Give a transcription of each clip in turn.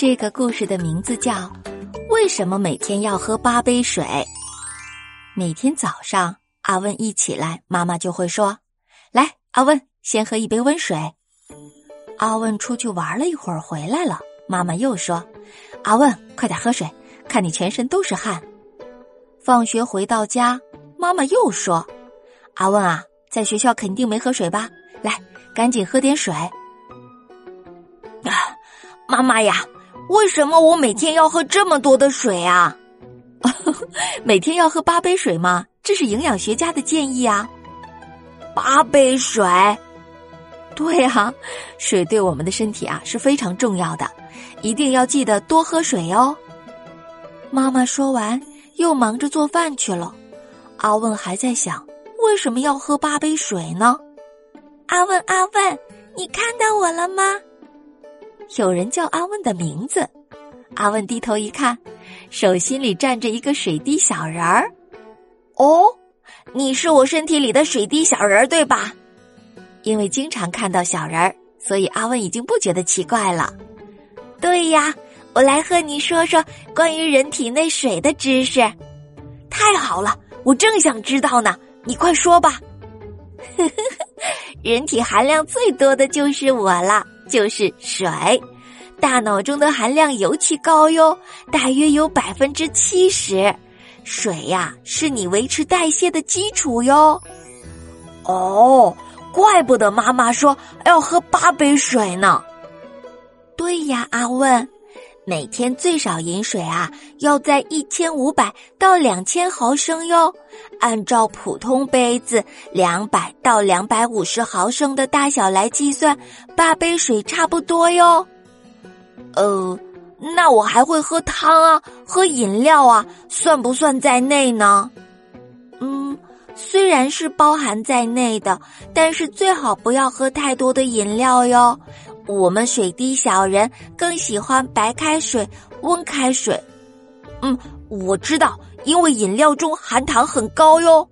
这个故事的名字叫《为什么每天要喝八杯水》。每天早上，阿问一起来，妈妈就会说：“来，阿问，先喝一杯温水。”阿问出去玩了一会儿，回来了，妈妈又说：“阿问，快点喝水，看你全身都是汗。”放学回到家，妈妈又说：“阿问啊，在学校肯定没喝水吧？来，赶紧喝点水。”啊，妈妈呀，为什么我每天要喝这么多的水啊？每天要喝八杯水吗？这是营养学家的建议啊。八杯水，对啊，水对我们的身体啊是非常重要的，一定要记得多喝水哦。妈妈说完，又忙着做饭去了。阿问还在想，为什么要喝八杯水呢？阿问，阿问，你看到我了吗？有人叫阿问的名字。阿问低头一看，手心里站着一个水滴小人儿。哦，你是我身体里的水滴小人儿，对吧？因为经常看到小人儿，所以阿问已经不觉得奇怪了。对呀，我来和你说说关于人体内水的知识。太好了，我正想知道呢，你快说吧。人体含量最多的就是我了，就是水。大脑中的含量尤其高哟，大约有百分之七十。水呀，是你维持代谢的基础哟。哦，怪不得妈妈说要喝八杯水呢。对呀，阿问，每天最少饮水啊，要在一千五百到两千毫升哟。按照普通杯子两百到两百五十毫升的大小来计算，八杯水差不多哟。呃，那我还会喝汤啊，喝饮料啊，算不算在内呢？嗯，虽然是包含在内的，但是最好不要喝太多的饮料哟。我们水滴小人更喜欢白开水、温开水。嗯，我知道，因为饮料中含糖很高哟。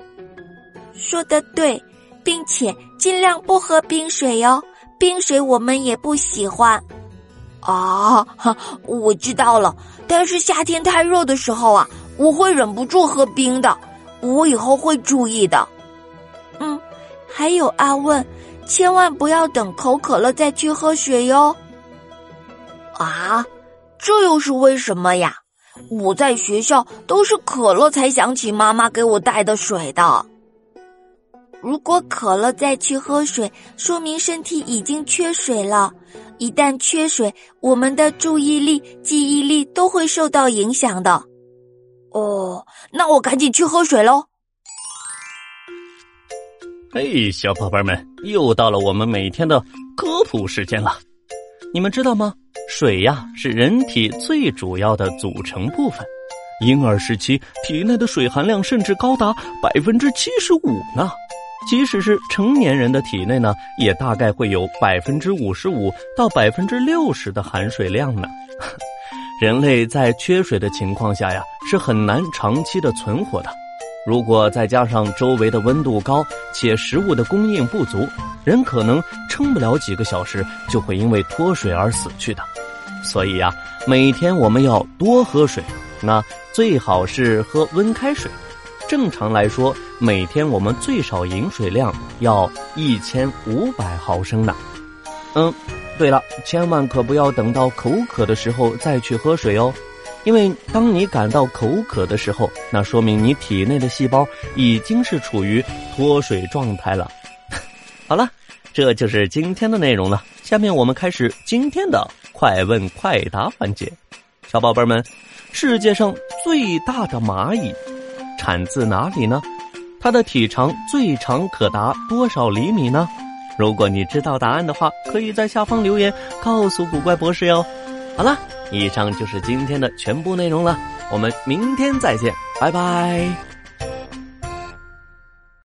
说的对，并且尽量不喝冰水哟，冰水我们也不喜欢。啊，哈 我知道了。但是夏天太热的时候啊，我会忍不住喝冰的。我以后会注意的。嗯，还有阿问，千万不要等口渴了再去喝水哟。啊，这又是为什么呀？我在学校都是渴了才想起妈妈给我带的水的。如果渴了再去喝水，说明身体已经缺水了。一旦缺水，我们的注意力、记忆力都会受到影响的。哦，那我赶紧去喝水喽。嘿，小宝贝们，又到了我们每天的科普时间了。你们知道吗？水呀，是人体最主要的组成部分。婴儿时期体内的水含量甚至高达百分之七十五呢。即使是成年人的体内呢，也大概会有百分之五十五到百分之六十的含水量呢。人类在缺水的情况下呀，是很难长期的存活的。如果再加上周围的温度高且食物的供应不足，人可能撑不了几个小时就会因为脱水而死去的。所以呀，每天我们要多喝水，那最好是喝温开水。正常来说，每天我们最少饮水量要一千五百毫升呢。嗯，对了，千万可不要等到口渴的时候再去喝水哦，因为当你感到口渴的时候，那说明你体内的细胞已经是处于脱水状态了。好了，这就是今天的内容了。下面我们开始今天的快问快答环节。小宝贝们，世界上最大的蚂蚁。产自哪里呢？它的体长最长可达多少厘米呢？如果你知道答案的话，可以在下方留言告诉古怪博士哟。好了，以上就是今天的全部内容了，我们明天再见，拜拜。